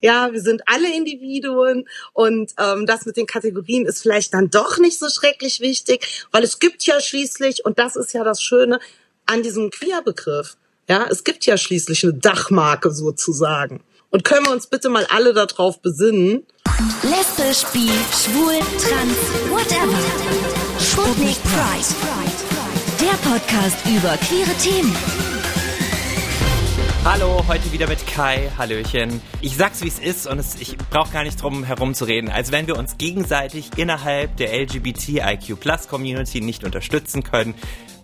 Ja, wir sind alle Individuen und ähm, das mit den Kategorien ist vielleicht dann doch nicht so schrecklich wichtig, weil es gibt ja schließlich, und das ist ja das Schöne an diesem Queer-Begriff, ja, es gibt ja schließlich eine Dachmarke sozusagen. Und können wir uns bitte mal alle darauf besinnen? Lesbisch, bi, schwul, trans, whatever. Sputnik Pride. Der Podcast über queere Themen. Hallo, heute wieder mit Kai. Hallöchen. Ich sag's wie es ist und es, ich brauche gar nicht drum herum zu als wenn wir uns gegenseitig innerhalb der LGBTIQ Plus Community nicht unterstützen können.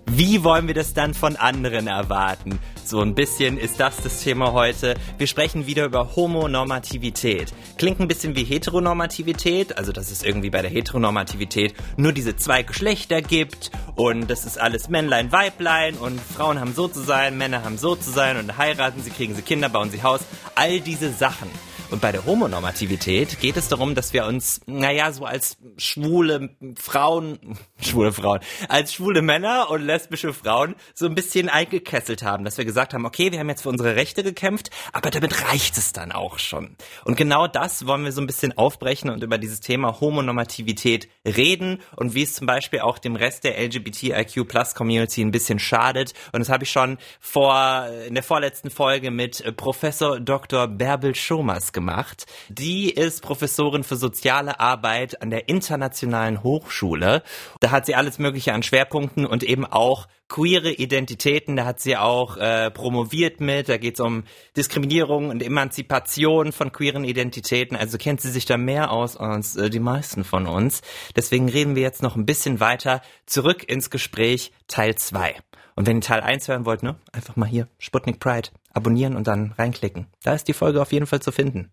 Wie wollen wir das dann von anderen erwarten? So ein bisschen ist das das Thema heute. Wir sprechen wieder über Homonormativität. Klingt ein bisschen wie Heteronormativität, also dass es irgendwie bei der Heteronormativität nur diese zwei Geschlechter gibt und das ist alles Männlein, Weiblein und Frauen haben so zu sein, Männer haben so zu sein und heiraten sie, kriegen sie Kinder, bauen sie Haus. All diese Sachen. Und bei der Homonormativität geht es darum, dass wir uns, naja, so als schwule Frauen, schwule Frauen, als schwule Männer und lesbische Frauen so ein bisschen eingekesselt haben, dass wir gesagt haben, okay, wir haben jetzt für unsere Rechte gekämpft, aber damit reicht es dann auch schon. Und genau das wollen wir so ein bisschen aufbrechen und über dieses Thema Homonormativität reden und wie es zum Beispiel auch dem Rest der LGBTIQ Plus Community ein bisschen schadet. Und das habe ich schon vor, in der vorletzten Folge mit Professor Dr. Bärbel Schomers gemacht. Die ist Professorin für soziale Arbeit an der Internationalen Hochschule. Da hat sie alles Mögliche an Schwerpunkten und eben auch queere Identitäten. Da hat sie auch äh, promoviert mit. Da geht es um Diskriminierung und Emanzipation von queeren Identitäten. Also kennt sie sich da mehr aus als äh, die meisten von uns. Deswegen reden wir jetzt noch ein bisschen weiter zurück ins Gespräch Teil 2. Und wenn ihr Teil 1 hören wollt, ne, einfach mal hier Sputnik Pride abonnieren und dann reinklicken. Da ist die Folge auf jeden Fall zu finden.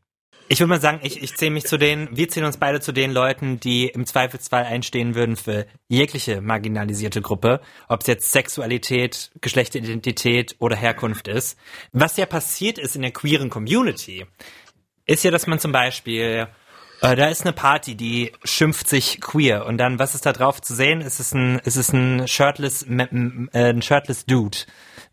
Ich würde mal sagen, ich, ich zähle mich zu den, wir zählen uns beide zu den Leuten, die im Zweifelsfall einstehen würden für jegliche marginalisierte Gruppe, ob es jetzt Sexualität, Geschlechteridentität oder Herkunft ist. Was ja passiert ist in der queeren Community, ist ja, dass man zum Beispiel äh, da ist eine Party, die schimpft sich queer und dann, was ist da drauf zu sehen? Ist es ein, ist es ein shirtless, äh, ein shirtless Dude,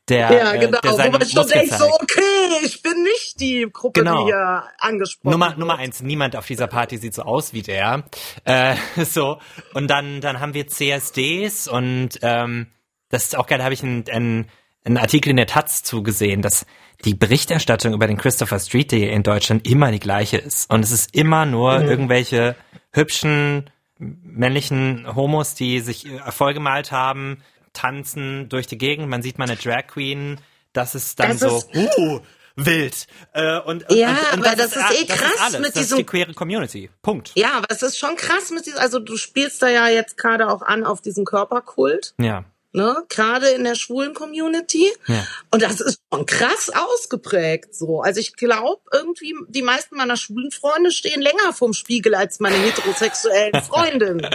der, ja, genau, äh, der seine wo man schon denkt, so, okay, ich bin nicht die Gruppe, Genau. die hier angesprochen Nummer, wird. Nummer eins, niemand auf dieser Party sieht so aus wie der. Äh, so. Und dann, dann haben wir CSDs und ähm, das ist auch geil, da habe ich einen, einen, einen Artikel in der Taz zugesehen, dass die Berichterstattung über den Christopher Street Day in Deutschland immer die gleiche ist. Und es ist immer nur irgendwelche hübschen männlichen Homos, die sich äh, vollgemalt haben, tanzen durch die Gegend. Man sieht mal eine Drag Queen. Das ist dann Das so, ist- uh, wild. Äh, und, Ja, und, und aber das ist eh das krass alles. mit das ist diesem- die queere Community. Punkt. Ja, aber es ist schon krass mit diesem, also du spielst da ja jetzt gerade auch an auf diesen Körperkult, Ja. Ne? Gerade in der schwulen Community. Ja. Und das ist schon krass ausgeprägt so. Also ich glaube, irgendwie die meisten meiner schwulen Freunde stehen länger vorm Spiegel als meine heterosexuellen Freundinnen.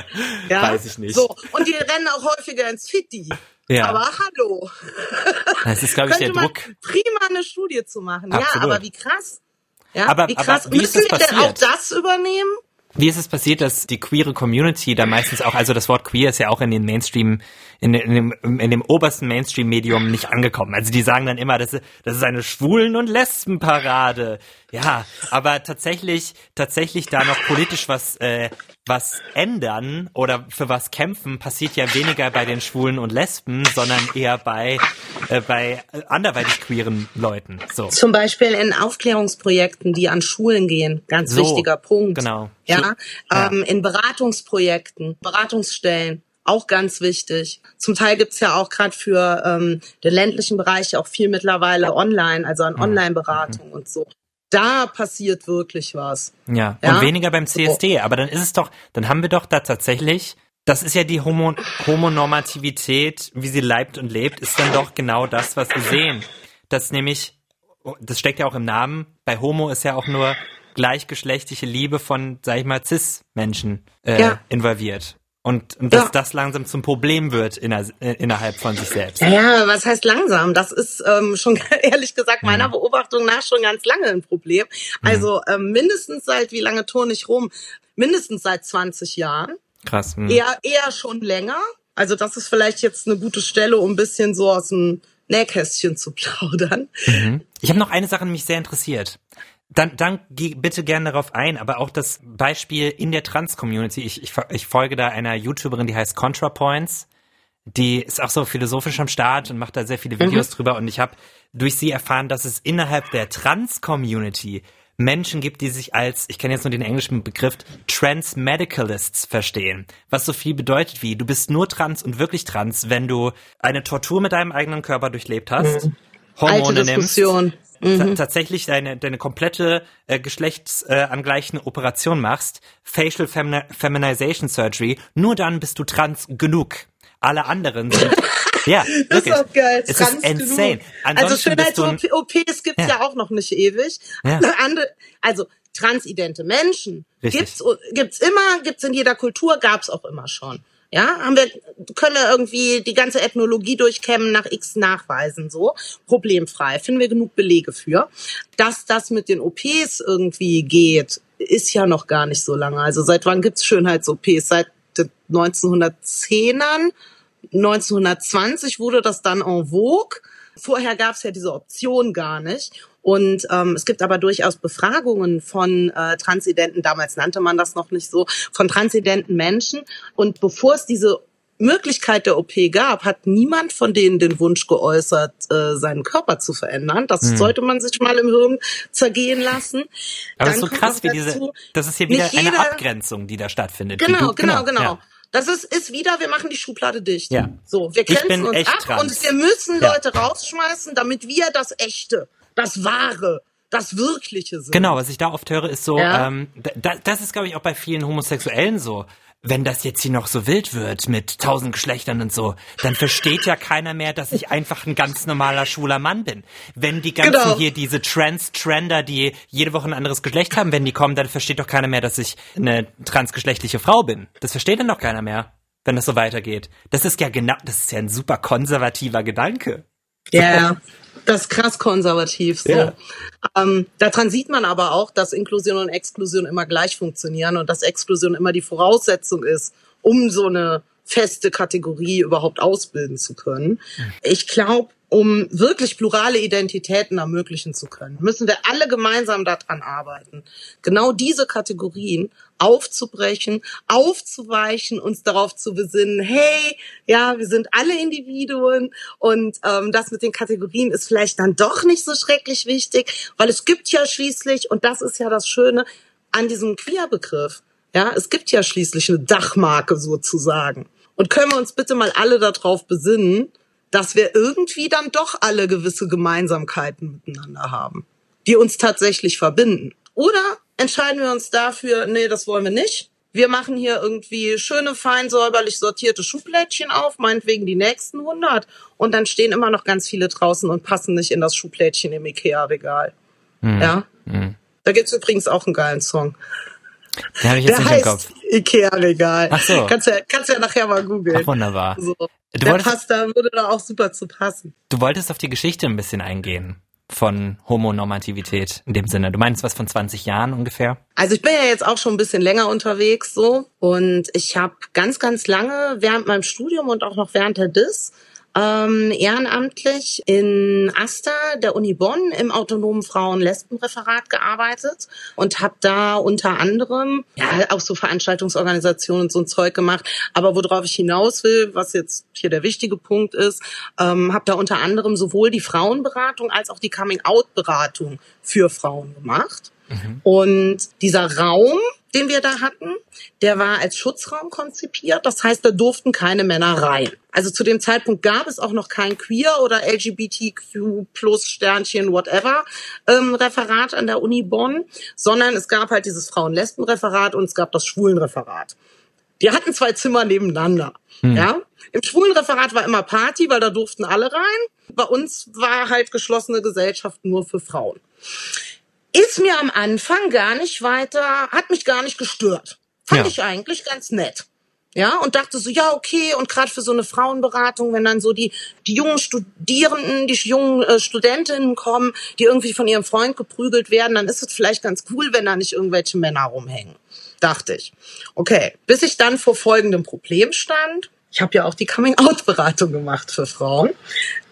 Ja? Weiß ich nicht. So. Und die rennen auch häufiger ins Fitti. Ja. Aber hallo. Das ist, glaube ich, der Druck. prima eine Studie zu machen. Absolut. Ja, aber wie krass. Ja, Aber- wie aber krass. wie ist Müssen wir denn auch das übernehmen? Wie ist es passiert, dass die queere Community da meistens auch, also das Wort queer ist ja auch in den Mainstream, in, in, dem, in dem obersten Mainstream-Medium nicht angekommen. Also die sagen dann immer, das ist, das ist eine Schwulen- und Lesbenparade. Ja, aber tatsächlich, tatsächlich da noch politisch was, äh, was ändern oder für was kämpfen, passiert ja weniger bei den Schwulen und Lesben, sondern eher bei, äh, bei anderweitig queeren Leuten. So. Zum Beispiel in Aufklärungsprojekten, die an Schulen gehen. Ganz So, wichtiger Punkt. genau. Ja, Ja. ähm, in Beratungsprojekten, Beratungsstellen. Auch ganz wichtig. Zum Teil gibt's ja auch gerade für ähm, den ländlichen Bereich auch viel mittlerweile online, also Mhm. an Online-Beratung und so. Da passiert wirklich was. Ja, Ja? und weniger beim CSD. Aber dann ist es doch, dann haben wir doch da tatsächlich, das ist ja die Homo, Homonormativität, wie sie leibt und lebt, ist dann doch genau das, was wir sehen. Das nämlich, das steckt ja auch im Namen, bei Homo ist ja auch nur gleichgeschlechtliche Liebe von, sag ich mal, Cis-Menschen äh, Ja. involviert. Und, und dass Ja. das langsam zum Problem wird inner, äh, innerhalb von sich selbst. Ja, ja, was heißt langsam? Das ist ähm, schon ehrlich gesagt meiner Beobachtung nach schon ganz lange ein Problem. Also ähm, mindestens seit, wie lange turne ich rum? Mindestens seit 20 Jahren. Krass. hm. Eher, eher schon länger. Also das ist vielleicht jetzt eine gute Stelle, um ein bisschen so aus dem Nähkästchen zu plaudern. Ich habe noch eine Sache, die mich sehr interessiert. Dann, dann geh bitte gerne darauf ein, aber auch das Beispiel in der Trans-Community. Ich, ich, ich folge da einer YouTuberin, die heißt ContraPoints. Die ist auch so philosophisch am Start und macht da sehr viele Videos mhm. drüber. Und ich habe durch sie erfahren, dass es innerhalb der Trans-Community Menschen gibt, die sich als, ich kenne jetzt nur den englischen Begriff, Trans-Medicalists verstehen. Was so viel bedeutet wie, du bist nur trans und wirklich trans, wenn du eine Tortur mit deinem eigenen Körper durchlebt hast, mhm. Hormone Alte Diskussion. nimmst, mhm. tatsächlich deine, deine komplette äh, geschlechtsangleichende äh, Operation machst, Facial Femini Feminization Surgery, nur dann bist du trans genug. Alle anderen sind Ja, das ist auch geil. Es ist insane. Also Schönheits-OPs gibt's ja. ja. auch noch nicht ewig. Ja. Andere, also transidente Menschen Richtig. gibt's gibt's immer, gibt's in jeder Kultur, gab's auch immer schon. Ja, haben wir, können wir irgendwie die ganze Ethnologie durchkämmen, nach X nachweisen, so. Problemfrei. Finden wir genug Belege für. Dass das mit den OPs irgendwie geht, ist ja noch gar nicht so lange. Also seit wann gibt's Schönheits-OPs? Seit den 1910ern? 1920 wurde das dann en vogue. Vorher gab's ja diese Option gar nicht. Und ähm, es gibt aber durchaus Befragungen von äh, transidenten, damals nannte man das noch nicht so, von transidenten Menschen. Und bevor es diese Möglichkeit der OP gab, hat niemand von denen den Wunsch geäußert, äh, seinen Körper zu verändern. Das hm. sollte man sich mal im Hirn zergehen lassen. Aber es ist so krass, wie diese, das ist hier wieder jeder, eine Abgrenzung, die da stattfindet. Genau, du, genau, genau, genau. Ja. Das ist, ist wieder, wir machen die Schublade dicht. Ja. So, wir grenzen uns ab trans. und wir müssen ja. Leute rausschmeißen, damit wir das Echte das Wahre, das Wirkliche sind. Genau, was ich da oft höre, ist so, ja. ähm, da, das ist, glaube ich, auch bei vielen Homosexuellen so. Wenn das jetzt hier noch so wild wird mit tausend Geschlechtern und so, dann versteht ja keiner mehr, dass ich einfach ein ganz normaler schwuler Mann bin. Wenn die ganzen genau. hier diese Trans-Trender, die jede Woche ein anderes Geschlecht haben, wenn die kommen, dann versteht doch keiner mehr, dass ich eine transgeschlechtliche Frau bin. Das versteht dann doch keiner mehr, wenn das so weitergeht. Das ist ja genau, das ist ja ein super konservativer Gedanke. Ja, yeah. Das ist krass konservativ. So. Ja. Ähm, daran sieht man aber auch, dass Inklusion und Exklusion immer gleich funktionieren und dass Exklusion immer die Voraussetzung ist, um so eine feste Kategorie überhaupt ausbilden zu können. Ich glaube, um wirklich plurale Identitäten ermöglichen zu können, müssen wir alle gemeinsam daran arbeiten, genau diese Kategorien aufzubrechen, aufzuweichen, uns darauf zu besinnen, hey, ja, wir sind alle Individuen und ähm, das mit den Kategorien ist vielleicht dann doch nicht so schrecklich wichtig, weil es gibt ja schließlich, und das ist ja das Schöne an diesem Queer-Begriff, ja, es gibt ja schließlich eine Dachmarke sozusagen. Und können wir uns bitte mal alle darauf besinnen, dass wir irgendwie dann doch alle gewisse Gemeinsamkeiten miteinander haben, die uns tatsächlich verbinden. Oder entscheiden wir uns dafür, nee, das wollen wir nicht. Wir machen hier irgendwie schöne, fein säuberlich sortierte Schublädchen auf, meinetwegen die nächsten 100. Und dann stehen immer noch ganz viele draußen und passen nicht in das Schublädchen im Ikea-Regal. Mhm. Ja? Mhm. Da gibt's übrigens auch einen geilen Song. Den habe ich jetzt Der nicht im Kopf. Ikea-Regal. Ach so. Kannst ja, kannst ja nachher mal googeln. Ach, wunderbar. So. Du Der wolltest, passt da, würde da auch super zu passen. Du wolltest auf die Geschichte ein bisschen eingehen von Homonormativität in dem Sinne. Du meinst was von 20 Jahren ungefähr? Also ich bin ja jetzt auch schon ein bisschen länger unterwegs so und ich habe ganz, ganz lange während meinem Studium und auch noch während der DIS ähm, ehrenamtlich in Asta der Uni Bonn im autonomen Frauen-Lesben-Referat gearbeitet und habe da unter anderem ja auch so Veranstaltungsorganisationen und so ein Zeug gemacht. Aber worauf ich hinaus will, was jetzt hier der wichtige Punkt ist, ähm, habe da unter anderem sowohl die Frauenberatung als auch die Coming-out-Beratung für Frauen gemacht. Mhm. Und dieser Raum, den wir da hatten, der war als Schutzraum konzipiert. Das heißt, da durften keine Männer rein. Also zu dem Zeitpunkt gab es auch noch kein Queer oder LGBTQ plus Sternchen whatever ähm, Referat an der Uni Bonn, sondern es gab halt dieses Frauen-Lesben-Referat und es gab das Schwulen-Referat. Die hatten zwei Zimmer nebeneinander. Hm. Ja, im Schwulenreferat war immer Party, weil da durften alle rein. Bei uns war halt geschlossene Gesellschaft nur für Frauen ist mir am Anfang gar nicht weiter, hat mich gar nicht gestört. Fand ja. ich eigentlich ganz nett. Ja, und dachte so, ja, okay, und gerade für so eine Frauenberatung, wenn dann so die, die jungen Studierenden, die jungen äh, Studentinnen kommen, die irgendwie von ihrem Freund geprügelt werden, dann ist es vielleicht ganz cool, wenn da nicht irgendwelche Männer rumhängen. Dachte ich. Okay, bis ich dann vor folgendem Problem stand. Ich habe ja auch die Coming-out-Beratung gemacht für Frauen.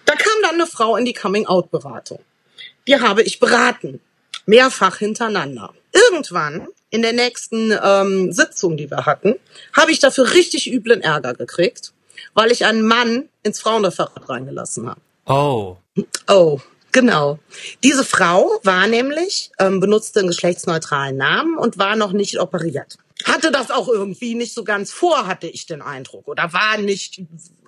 Da kam dann eine Frau in die Coming-out-Beratung. Die habe ich beraten Mehrfach hintereinander. Irgendwann in der nächsten ähm, Sitzung, die wir hatten, habe ich dafür richtig üblen Ärger gekriegt, weil ich einen Mann ins Frauenreferat reingelassen habe. Oh. Oh, genau. Diese Frau war nämlich, ähm, benutzte einen geschlechtsneutralen Namen und war noch nicht operiert. Hatte das auch irgendwie nicht so ganz vor, hatte ich den Eindruck. Oder war nicht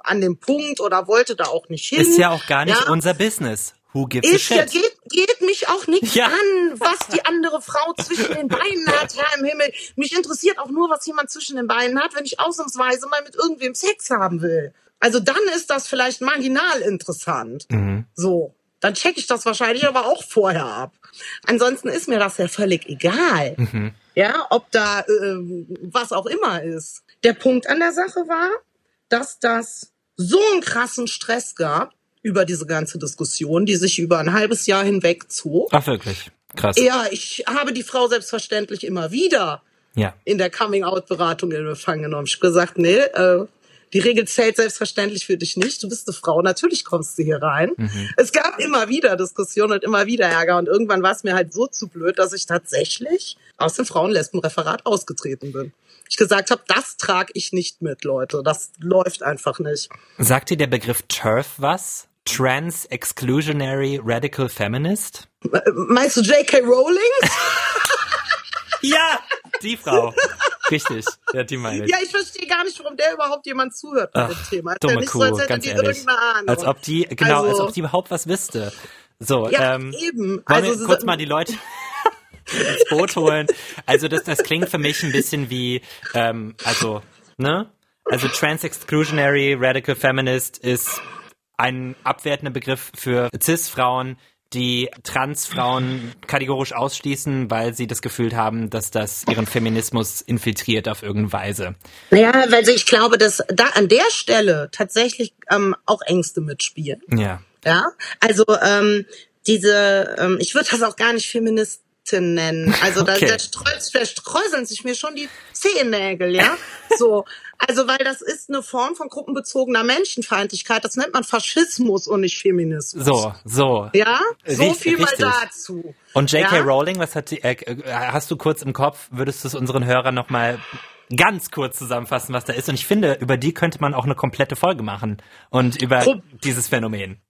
an dem Punkt oder wollte da auch nicht hin. Ist ja auch gar nicht Ja. unser Business. Who gives Ist a shit? geht, geht mich auch nichts Ja. an, was die andere Frau zwischen den Beinen hat, Herr im Himmel. Mich interessiert auch nur, was jemand zwischen den Beinen hat, wenn ich ausnahmsweise mal mit irgendwem Sex haben will. Also dann ist das vielleicht marginal interessant. Mhm. So. Dann checke ich das wahrscheinlich aber auch vorher ab. Ansonsten ist mir das ja völlig egal. Mhm. Ja, ob da ähm, was auch immer ist. Der Punkt an der Sache war, dass das so einen krassen Stress gab über diese ganze Diskussion, die sich über ein halbes Jahr hinweg zog. Ach, wirklich. Krass. Ja, ich habe die Frau selbstverständlich immer wieder Ja. in der Coming-out-Beratung in Empfang genommen. Ich habe gesagt, nee, äh, die Regel zählt selbstverständlich für dich nicht. Du bist eine Frau, natürlich kommst du hier rein. Es gab immer wieder Diskussionen und immer wieder Ärger und irgendwann war es mir halt so zu blöd, dass ich tatsächlich aus dem Frauen-Lesben-Referat ausgetreten bin. Ich gesagt habe, das trage ich nicht mit, Leute. Das läuft einfach nicht. Sagt dir der Begriff TERF was? Trans Exclusionary Radical Feminist? Meinst du J.K. Rowling? Ja, die Frau. Richtig. Ja, die meine ich. Ja, ich verstehe gar nicht, warum der überhaupt jemand zuhört bei dem Ach, Thema. Ist ja dumme nicht Kuh, so, als ganz ehrlich. Als ob die, genau, als Also- ob die überhaupt was wüsste. So, Ja, ähm, eben. Wollen Also, wir kurz mal die Leute ins Boot holen? Also das, das klingt für mich ein bisschen wie, ähm, also, ne? Also Trans Exclusionary Radical Feminist ist ein abwertender Begriff für Cis-Frauen, die Trans-Frauen kategorisch ausschließen, weil sie das Gefühl haben, dass das ihren Feminismus infiltriert auf irgendeine Weise. Naja, weil ich glaube, dass da an der Stelle tatsächlich ähm, auch Ängste mitspielen. Ja. Ja, also ähm, diese, ähm, ich würde das auch gar nicht Feministin nennen. Also da, Okay. da streus- verstreuseln sich mir schon die Zehennägel, ja. So, also weil das ist eine Form von gruppenbezogener Menschenfeindlichkeit. Das nennt man Faschismus und nicht Feminismus. So, so. Ja, so Richtig, viel mal richtig. dazu. Und J.K. Ja? Rowling, was hat die, äh, äh, hast du kurz im Kopf, würdest du es unseren Hörern nochmal ganz kurz zusammenfassen, was da ist? Und ich finde, über die könnte man auch eine komplette Folge machen. Und über Pro- dieses Phänomen.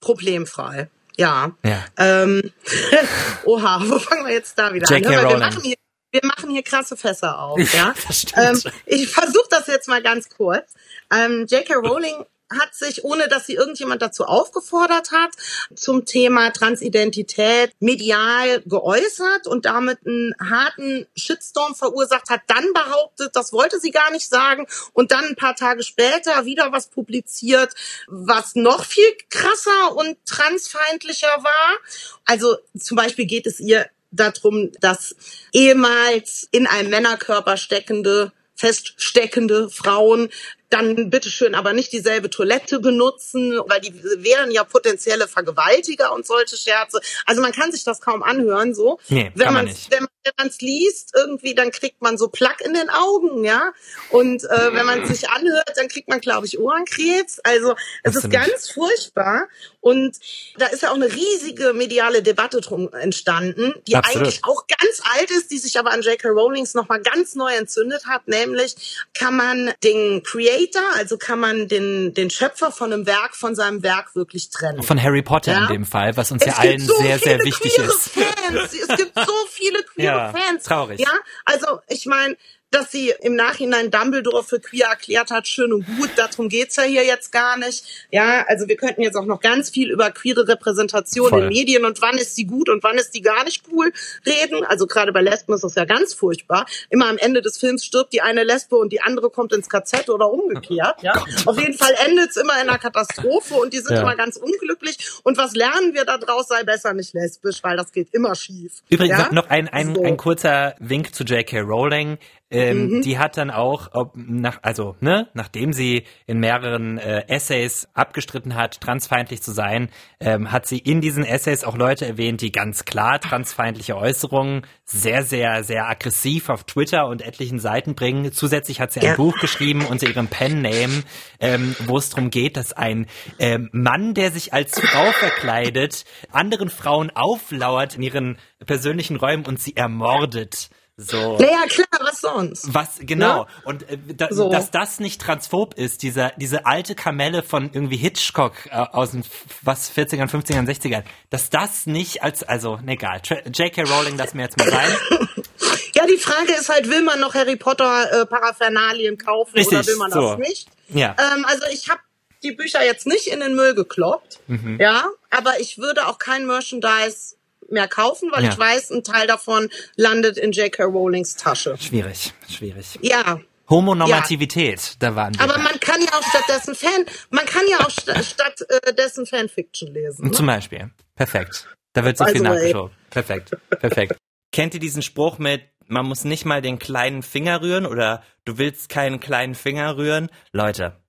Problemfrei. Ja. Ja. Ähm, oha, wo fangen wir jetzt da wieder an? Hör mal, wir machen hier, wir machen hier krasse Fässer auf, ja. Stimmt. Ähm, ich versuche das jetzt mal ganz kurz. Ähm, J.K. Rowling hat sich, ohne dass sie irgendjemand dazu aufgefordert hat, zum Thema Transidentität medial geäußert und damit einen harten Shitstorm verursacht, hat dann behauptet, das wollte sie gar nicht sagen und dann ein paar Tage später wieder was publiziert, was noch viel krasser und transfeindlicher war. Also zum Beispiel geht es ihr darum, dass ehemals in einem Männerkörper steckende feststeckende Frauen dann bitteschön aber nicht dieselbe Toilette benutzen, weil die wären ja potenzielle Vergewaltiger und solche Scherze. Also man kann sich das kaum anhören so. Nee, wenn man nicht. wenn man es liest irgendwie, dann kriegt man so Plack in den Augen, ja. Und äh, wenn man es sich anhört, dann kriegt man, glaube ich, Ohrenkrebs. Also es ist ganz furchtbar. Und da ist ja auch eine riesige mediale Debatte drum entstanden, die Absolut. eigentlich auch ganz alt ist, die sich aber an J.K. Rowlings nochmal ganz neu entzündet hat, nämlich kann man den Creator, also kann man den, den Schöpfer von einem Werk von seinem Werk wirklich trennen. Von Harry Potter Ja. in dem Fall, was uns ja Es allen gibt so sehr, sehr viele wichtig queere ist. Fans. Es gibt so viele queere Ja, Fans. traurig. Ja, also ich meine, dass sie im Nachhinein Dumbledore für queer erklärt hat, schön und gut. Darum geht's ja hier jetzt gar nicht. Ja, also wir könnten jetzt auch noch ganz viel über queere Repräsentation Voll. in Medien und wann ist die gut und wann ist die gar nicht cool reden. Also gerade bei Lesben ist das ja ganz furchtbar. Immer am Ende des Films stirbt die eine Lesbe und die andere kommt ins KZ oder umgekehrt. Ja, auf jeden Fall endet's immer in einer Katastrophe und die sind Ja. immer ganz unglücklich. Und was lernen wir da draus? Sei besser nicht lesbisch, weil das geht immer schief. Übrigens ja? noch- noch ein, ein, So. ein kurzer Wink zu J.K. Rowling. Ähm, mhm. die hat dann auch, ob, nach, also ne, nachdem sie in mehreren äh, Essays abgestritten hat, transfeindlich zu sein, ähm, hat sie in diesen Essays auch Leute erwähnt, die ganz klar transfeindliche Äußerungen sehr, sehr, sehr aggressiv auf Twitter und etlichen Seiten bringen. Zusätzlich hat sie ein ja. Buch geschrieben unter ihrem Pen-Name, ähm, wo es darum geht, dass ein ähm, Mann, der sich als Frau verkleidet, anderen Frauen auflauert in ihren persönlichen Räumen und sie ermordet. So. Naja, klar, was sonst? Was, genau. Ja? Und äh, da, so. dass das nicht transphob ist, dieser, diese alte Kamelle von irgendwie Hitchcock äh, aus den, was, 40ern, 50ern, 60ern, dass das nicht als, also, ne, egal. J.K. Rowling, lass mir jetzt mal sein. ja, die Frage ist halt, will man noch Harry Potter äh, Paraphernalien kaufen Richtig, oder will man so. das nicht? Ja. Ähm, also ich habe die Bücher jetzt nicht in den Müll gekloppt, mhm. ja, aber ich würde auch kein Merchandise mehr kaufen, weil ja. ich weiß, ein Teil davon landet in J.K. Rowlings Tasche. Schwierig, schwierig. Ja. Homonormativität, ja. da waren wir. Aber man kann ja auch stattdessen Fan, man kann ja auch st stattdessen Fanfiction lesen. Ne? Zum Beispiel. Perfekt. Da wird so also, viel nachgeschaut. Perfekt, perfekt. Kennt ihr diesen Spruch mit, man muss nicht mal den kleinen Finger rühren oder du willst keinen kleinen Finger rühren? Leute,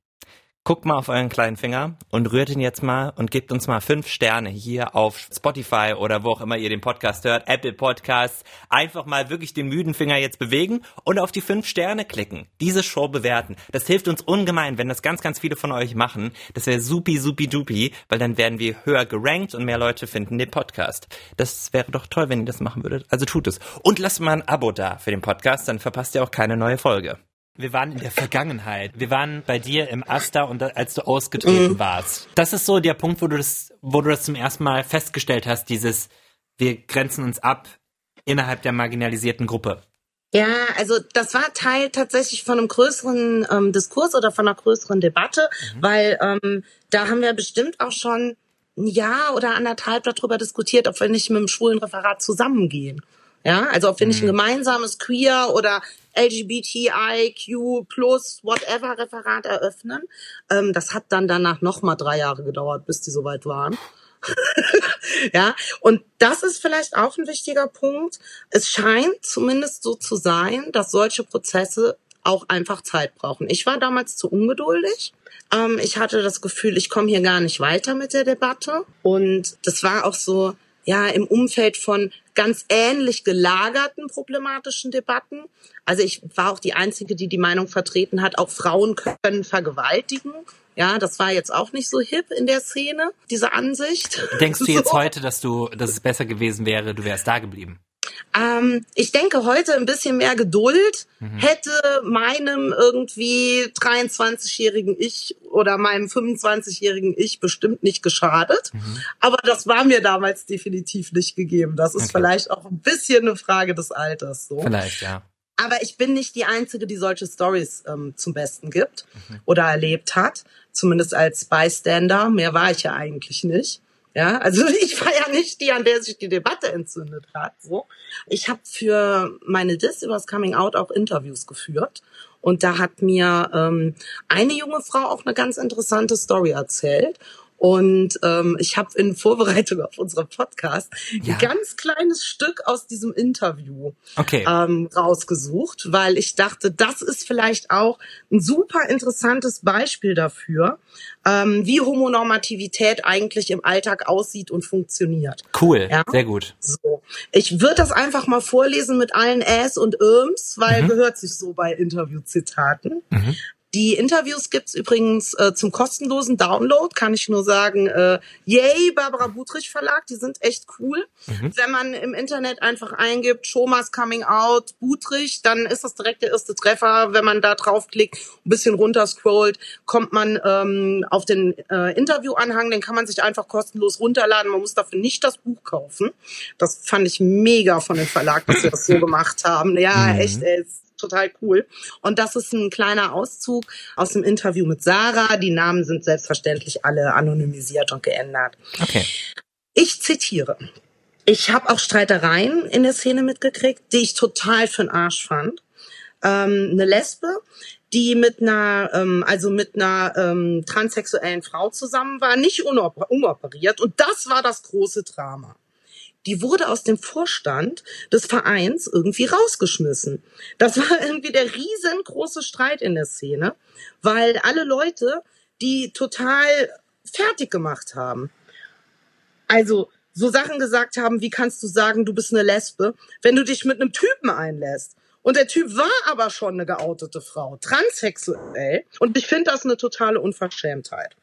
Guckt mal auf euren kleinen Finger und rührt ihn jetzt mal und gebt uns mal fünf Sterne hier auf Spotify oder wo auch immer ihr den Podcast hört, Apple Podcasts. Einfach mal wirklich den müden Finger jetzt bewegen und auf die fünf Sterne klicken. Diese Show bewerten. Das hilft uns ungemein, wenn das ganz, ganz viele von euch machen. Das wäre supi, supi, dupi, weil dann werden wir höher gerankt und mehr Leute finden den Podcast. Das wäre doch toll, wenn ihr das machen würdet. Also tut es. Und lasst mal ein Abo da für den Podcast, dann verpasst ihr auch keine neue Folge. Wir waren in der Vergangenheit. Wir waren bei dir im Asta und als du ausgetreten mhm. warst. Das ist so der Punkt, wo du das, wo du das zum ersten Mal festgestellt hast, dieses, wir grenzen uns ab innerhalb der marginalisierten Gruppe. Ja, also das war Teil tatsächlich von einem größeren ähm, Diskurs oder von einer größeren Debatte, mhm. weil ähm, da haben wir bestimmt auch schon ein Jahr oder anderthalb darüber diskutiert, ob wir nicht mit dem schwulen Referat zusammengehen. Ja, also ob wir nicht ein mhm. gemeinsames Queer oder LGBTIQ plus whatever Referat eröffnen. Ähm, das hat dann danach nochmal drei Jahre gedauert, bis die soweit waren. ja, und das ist vielleicht auch ein wichtiger Punkt. Es scheint zumindest so zu sein, dass solche Prozesse auch einfach Zeit brauchen. Ich war damals zu ungeduldig. Ähm, ich hatte das Gefühl, ich komme hier gar nicht weiter mit der Debatte. Und das war auch so, ja, im Umfeld von ganz ähnlich gelagerten problematischen Debatten. Also ich war auch die Einzige, die die Meinung vertreten hat, auch Frauen können vergewaltigen. Ja, das war jetzt auch nicht so hip in der Szene, diese Ansicht. Denkst du jetzt so. heute, dass du, dass es besser gewesen wäre, du wärst da geblieben? Ähm, ich denke, heute ein bisschen mehr Geduld mhm. hätte meinem irgendwie 23-jährigen Ich oder meinem 25-jährigen Ich bestimmt nicht geschadet. Mhm. Aber das war mir damals definitiv nicht gegeben. Das ist okay. vielleicht auch ein bisschen eine Frage des Alters. So. Vielleicht, ja. Aber ich bin nicht die Einzige, die solche Stories ähm, zum Besten gibt mhm. oder erlebt hat. Zumindest als Bystander. Mehr war ich ja eigentlich nicht. Ja, also ich war ja nicht die, an der sich die Debatte entzündet hat. So, ich habe für meine Dis über das Coming Out auch Interviews geführt und da hat mir ähm, eine junge Frau auch eine ganz interessante Story erzählt und ähm, ich habe in Vorbereitung auf unseren Podcast ja. ein ganz kleines Stück aus diesem Interview okay. ähm, rausgesucht, weil ich dachte, das ist vielleicht auch ein super interessantes Beispiel dafür, ähm, wie Homonormativität eigentlich im Alltag aussieht und funktioniert. Cool, ja? sehr gut. So. Ich würde das einfach mal vorlesen mit allen Äs und Irms, weil mhm. gehört sich so bei Interviewzitaten. Mhm. Die Interviews gibt's übrigens äh, zum kostenlosen Download, kann ich nur sagen. Äh, yay, Barbara Butrich Verlag, die sind echt cool. Mhm. Wenn man im Internet einfach eingibt, Shomas Coming Out, Butrich, dann ist das direkt der erste Treffer. Wenn man da draufklickt, ein bisschen runterscrollt, kommt man ähm, auf den äh, Interviewanhang, den kann man sich einfach kostenlos runterladen. Man muss dafür nicht das Buch kaufen. Das fand ich mega von dem Verlag, dass sie das so gemacht haben. Ja, mhm. echt, ey, total cool. Und das ist ein kleiner Auszug aus dem Interview mit Sarah. Die Namen sind selbstverständlich alle anonymisiert und geändert. Okay. Ich zitiere. Ich habe auch Streitereien in der Szene mitgekriegt, die ich total für'n Arsch fand. Ähm, eine Lesbe, die mit einer, ähm, also mit einer ähm, transsexuellen Frau zusammen war, nicht umoperiert. Und das war das große Drama. Die wurde aus dem Vorstand des Vereins irgendwie rausgeschmissen. Das war irgendwie der riesengroße Streit in der Szene, weil alle Leute die total fertig gemacht haben. Also so Sachen gesagt haben, wie kannst du sagen, du bist eine Lesbe, wenn du dich mit einem Typen einlässt. Und der Typ war aber schon eine geoutete Frau, transsexuell. Und ich finde das eine totale Unverschämtheit.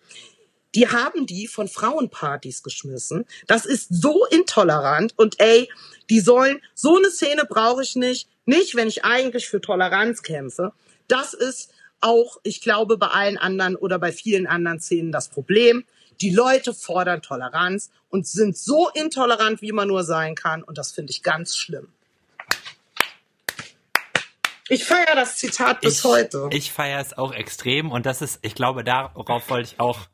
Die haben die von Frauenpartys geschmissen. Das ist so intolerant. Und ey, die sollen, so eine Szene brauche ich nicht. Nicht, wenn ich eigentlich für Toleranz kämpfe. Das ist auch, ich glaube, bei allen anderen oder bei vielen anderen Szenen das Problem. Die Leute fordern Toleranz und sind so intolerant, wie man nur sein kann. Und das finde ich ganz schlimm. Ich feiere das Zitat bis ich, heute. Ich feiere es auch extrem und das ist, ich glaube, darauf wollte ich auch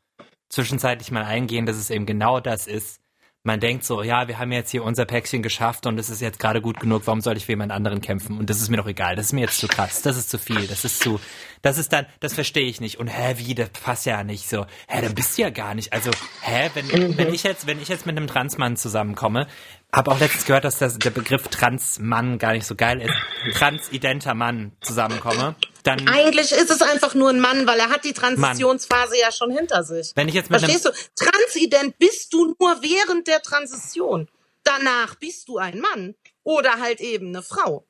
zwischenzeitlich mal eingehen, dass es eben genau das ist. Man denkt so, ja, wir haben jetzt hier unser Päckchen geschafft und es ist jetzt gerade gut genug, warum soll ich für jemand anderen kämpfen? Und das ist mir doch egal, das ist mir jetzt zu krass, das ist zu viel, das ist zu, das ist dann, das verstehe ich nicht. Und hä, wie, das passt ja nicht so. Hä, dann bist du ja gar nicht. Also, hä, wenn, wenn ich jetzt, wenn ich jetzt mit einem Transmann zusammenkomme, habe auch letztens gehört, dass das, der Begriff Transmann gar nicht so geil ist. Transidenter Mann zusammenkomme, dann. Eigentlich ist es einfach nur ein Mann, weil er hat die Transitionsphase Mann. ja schon hinter sich. Wenn ich jetzt mit Verstehst du? Transident bist du nur während der Transition. Danach bist du ein Mann. Oder halt eben eine Frau.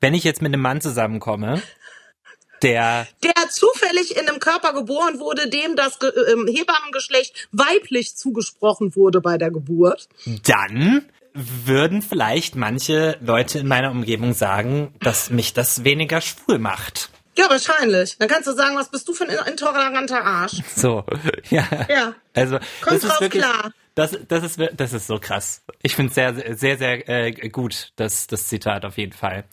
Wenn ich jetzt mit einem Mann zusammenkomme, der der zufällig in einem Körper geboren wurde, dem das Ge äh, Hebammengeschlecht weiblich zugesprochen wurde bei der Geburt. Dann würden vielleicht manche Leute in meiner Umgebung sagen, dass mich das weniger schwul macht. Ja, wahrscheinlich. Dann kannst du sagen, was bist du für ein intoleranter Arsch? So, ja. Ja. Also, Komm das ist wirklich, klar. Das, das ist, das ist so krass. Ich finde es sehr, sehr, sehr äh, gut, das, das Zitat auf jeden Fall.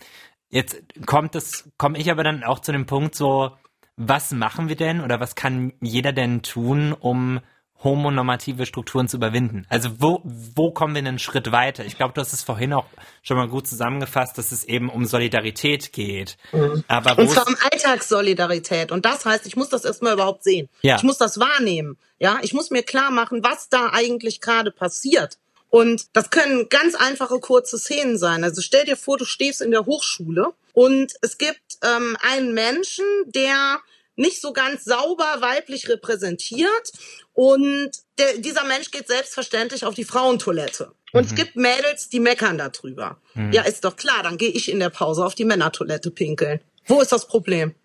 Jetzt kommt das, komme ich aber dann auch zu dem Punkt so, was machen wir denn oder was kann jeder denn tun, um homonormative Strukturen zu überwinden? Also wo, wo kommen wir einen Schritt weiter? Ich glaube, du hast es vorhin auch schon mal gut zusammengefasst, dass es eben um Solidarität geht. Mhm. Aber und zwar um Alltagssolidarität. Und das heißt, ich muss das erstmal überhaupt sehen. Ja. Ich muss das wahrnehmen. Ja, ich muss mir klar machen, was da eigentlich gerade passiert. Und das können ganz einfache kurze Szenen sein. Also stell dir vor, du stehst in der Hochschule und es gibt ähm, einen Menschen, der nicht so ganz sauber weiblich repräsentiert und der, dieser Mensch geht selbstverständlich auf die Frauentoilette. Und mhm. es gibt Mädels, die meckern darüber. Mhm. Ja, ist doch klar, dann gehe ich in der Pause auf die Männertoilette pinkeln. Wo ist das Problem?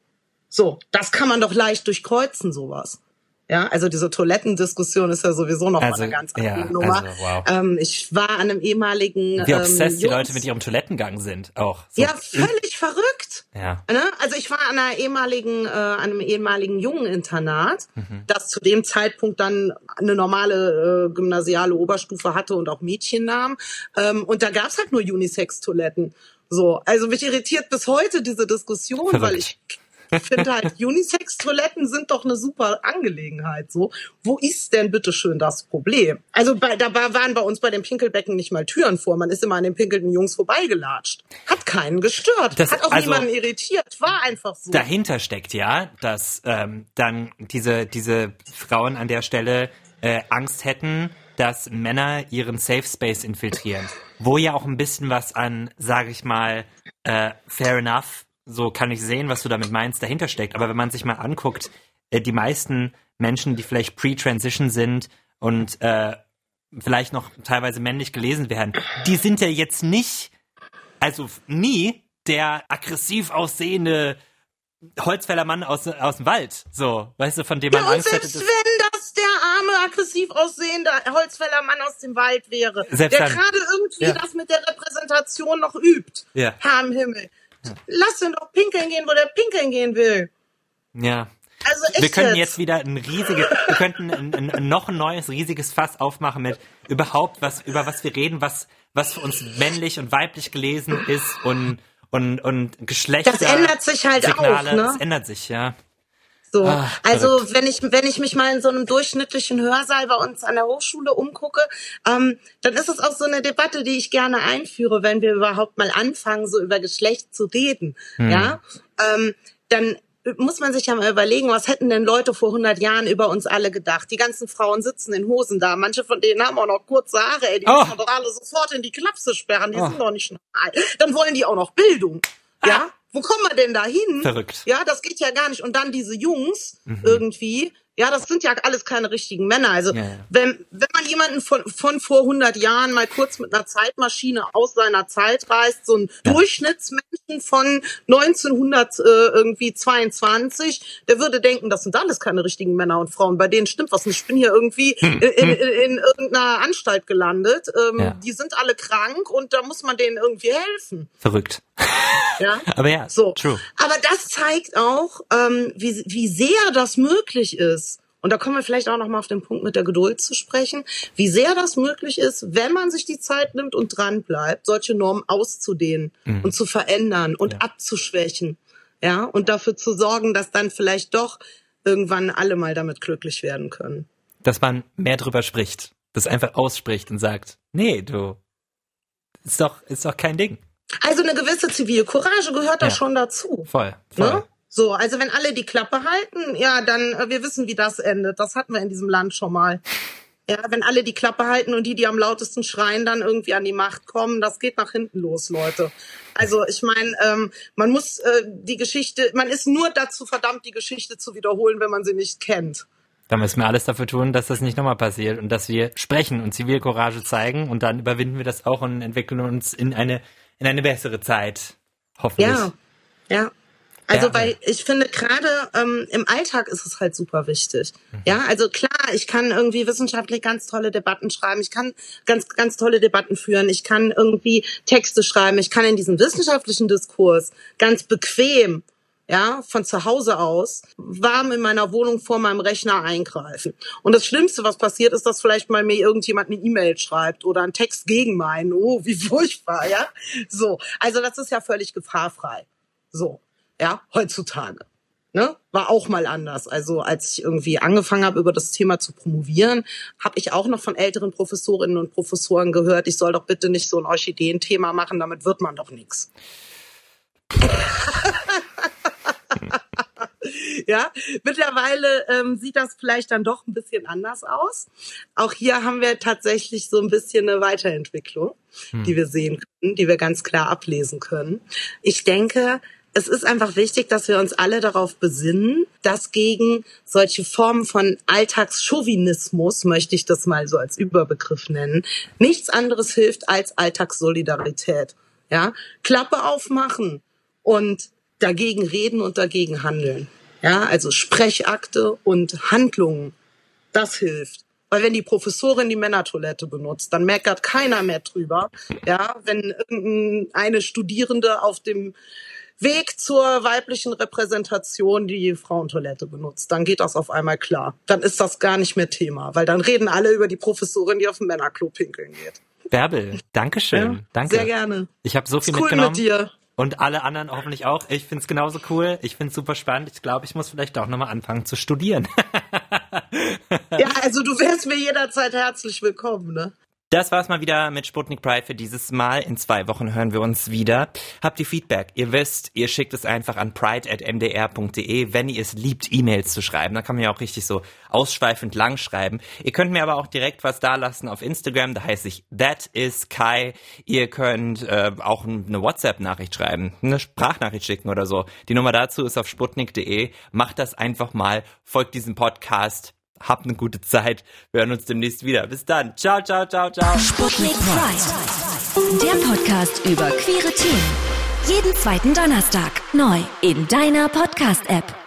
So, das kann man doch leicht durchkreuzen, sowas. Ja, also diese Toilettendiskussion ist ja sowieso noch also, mal eine ganz andere ja, Nummer. Also, wow. ähm, ich war an einem ehemaligen. Wie obsessed ähm, die Leute mit ihrem Toilettengang sind, auch. So. Ja, völlig verrückt. Ja. Ne? Also ich war an einer ehemaligen, äh, einem ehemaligen Jungeninternat, mhm. das zu dem Zeitpunkt dann eine normale äh, gymnasiale Oberstufe hatte und auch Mädchen nahm. Ähm, und da gab's halt nur Unisex-Toiletten. So, also mich irritiert bis heute diese Diskussion, Verrückt. weil ich ich finde halt, Unisex-Toiletten sind doch eine super Angelegenheit. So, wo ist denn bitte schön das Problem? Also bei, da waren bei uns bei den Pinkelbecken nicht mal Türen vor. Man ist immer an den pinkelnden Jungs vorbeigelatscht. Hat keinen gestört. Das, Hat auch also, niemanden irritiert. War einfach so. Dahinter steckt ja, dass ähm, dann diese diese Frauen an der Stelle äh, Angst hätten, dass Männer ihren Safe Space infiltrieren. Wo ja auch ein bisschen was an, sage ich mal, äh, fair enough so kann ich sehen, was du damit meinst, dahinter steckt. Aber wenn man sich mal anguckt, äh, die meisten Menschen, die vielleicht pre-transition sind und äh, vielleicht noch teilweise männlich gelesen werden, die sind ja jetzt nicht, also nie der aggressiv aussehende Holzfällermann aus, aus dem Wald, so, weißt du, von dem man ja, Angst hätte. Selbst wenn das der arme, aggressiv aussehende Holzfällermann aus dem Wald wäre, selbst der gerade irgendwie ja. das mit der Repräsentation noch übt, ja. Herr im Himmel. Lass ihn doch pinkeln gehen, wo der pinkeln gehen will. Ja. Also echt wir können jetzt. jetzt wieder ein riesiges, wir könnten ein, ein, noch ein neues riesiges Fass aufmachen mit überhaupt was, über was wir reden, was, was für uns männlich und weiblich gelesen ist und, und, und Geschlechter. Das ändert sich halt Signale. auch, ne? Das ändert sich, ja. So, ah, also wenn ich wenn ich mich mal in so einem durchschnittlichen Hörsaal bei uns an der Hochschule umgucke, ähm, dann ist es auch so eine Debatte, die ich gerne einführe, wenn wir überhaupt mal anfangen, so über Geschlecht zu reden. Hm. Ja, ähm, dann muss man sich ja mal überlegen, was hätten denn Leute vor 100 Jahren über uns alle gedacht? Die ganzen Frauen sitzen in Hosen da. Manche von denen haben auch noch kurze Haare. Ey, die Oh. müssen wir doch alle sofort in die Klapse sperren. Die Oh. sind doch nicht normal. Dann wollen die auch noch Bildung. Ja? Wo kommen wir denn da hin? Verrückt. Ja, das geht ja gar nicht. Und dann diese Jungs irgendwie. Ja, das sind ja alles keine richtigen Männer. Also Ja, ja. wenn, wenn man jemanden von, von vor 100 Jahren mal kurz mit einer Zeitmaschine aus seiner Zeit reist, so ein Ja. Durchschnittsmenschen von 1900 äh, irgendwie 22, der würde denken, das sind alles keine richtigen Männer und Frauen. Bei denen stimmt was nicht. Ich bin hier irgendwie in, in, in irgendeiner Anstalt gelandet. Ähm. Die sind alle krank und da muss man denen irgendwie helfen. Verrückt. Ja. Aber ja, So. true. Aber das zeigt auch, ähm, wie, wie sehr das möglich ist. Und da kommen wir vielleicht auch noch mal auf den Punkt mit der Geduld zu sprechen, wie sehr das möglich ist, wenn man sich die Zeit nimmt und dran bleibt, solche Normen auszudehnen und zu verändern und Ja. abzuschwächen. Ja, und dafür zu sorgen, dass dann vielleicht doch irgendwann alle mal damit glücklich werden können. Dass man mehr drüber spricht. Das einfach ausspricht und sagt, nee, du, ist doch, ist doch kein Ding. Also eine gewisse Zivilcourage gehört da Ja. schon dazu. Voll, voll. Ne? So, also wenn alle die Klappe halten, ja, dann äh, wir wissen, wie das endet. Das hatten wir in diesem Land schon mal. Ja, wenn alle die Klappe halten und die, die am lautesten schreien, dann irgendwie an die Macht kommen, das geht nach hinten los, Leute. Also ich meine, ähm, man muss äh, die Geschichte, man ist nur dazu verdammt, die Geschichte zu wiederholen, wenn man sie nicht kennt. Da müssen wir alles dafür tun, dass das nicht nochmal passiert und dass wir sprechen und Zivilcourage zeigen und dann überwinden wir das auch und entwickeln uns in eine, in eine bessere Zeit. Hoffentlich. Ja, ja. Also Ja. weil ich finde gerade ähm, im Alltag ist es halt super wichtig. Ja, also klar, ich kann irgendwie wissenschaftlich ganz tolle Debatten schreiben, ich kann ganz ganz tolle Debatten führen, ich kann irgendwie Texte schreiben, ich kann in diesem wissenschaftlichen Diskurs ganz bequem ja, von zu Hause aus, warm in meiner Wohnung vor meinem Rechner eingreifen. Und das Schlimmste, was passiert, ist, dass vielleicht mal mir irgendjemand eine E-Mail schreibt oder einen Text gegen meinen. Oh, wie furchtbar, ja. So. Also das ist ja völlig gefahrfrei. So. Ja, heutzutage. Ne? War auch mal anders. Also als ich irgendwie angefangen habe, über das Thema zu promovieren, habe ich auch noch von älteren Professorinnen und Professoren gehört, ich soll doch bitte nicht so ein Orchideenthema machen, damit wird man doch nichts. Ja, mittlerweile ähm, sieht das vielleicht dann doch ein bisschen anders aus. Auch hier haben wir tatsächlich so ein bisschen eine Weiterentwicklung, die wir sehen können, die wir ganz klar ablesen können. Ich denke, es ist einfach wichtig, dass wir uns alle darauf besinnen, dass gegen solche Formen von Alltagschauvinismus, möchte ich das mal so als Überbegriff nennen, nichts anderes hilft als Alltagssolidarität. Ja, Klappe aufmachen und dagegen reden und dagegen handeln. Ja, also Sprechakte und Handlungen, das hilft. Weil wenn die Professorin die Männertoilette benutzt, dann meckert keiner mehr drüber. Ja, wenn irgendeine Studierende auf dem Weg zur weiblichen Repräsentation die Frauentoilette benutzt, dann geht das auf einmal klar. Dann ist das gar nicht mehr Thema, weil dann reden alle über die Professorin, die auf dem Männerklo pinkeln geht. Bärbel, Dankeschön. Ja, Danke. Sehr gerne. Ich habe so viel Ist cool mitgenommen. mit dir. Und alle anderen hoffentlich auch. Ich find's genauso cool. Ich find's super spannend. Ich glaube, ich muss vielleicht auch nochmal anfangen zu studieren. Ja, also du wärst mir jederzeit herzlich willkommen, ne? Das war's mal wieder mit Sputnik Pride für dieses Mal. In zwei Wochen hören wir uns wieder. Habt ihr Feedback? Ihr wisst, ihr schickt es einfach an pride.mdr.de, wenn ihr es liebt, E-Mails zu schreiben. Da kann man ja auch richtig so ausschweifend lang schreiben. Ihr könnt mir aber auch direkt was dalassen auf Instagram. Da heiße ich That is Kai. Ihr könnt äh, auch eine WhatsApp-Nachricht schreiben, eine Sprachnachricht schicken oder so. Die Nummer dazu ist auf sputnik.de. Macht das einfach mal. Folgt diesem Podcast. Habt eine gute Zeit. Wir hören uns demnächst wieder. Bis dann. Ciao, ciao, ciao, ciao. Sputnik Pride. Der Podcast über queere Themen. Jeden zweiten Donnerstag neu in deiner Podcast-App.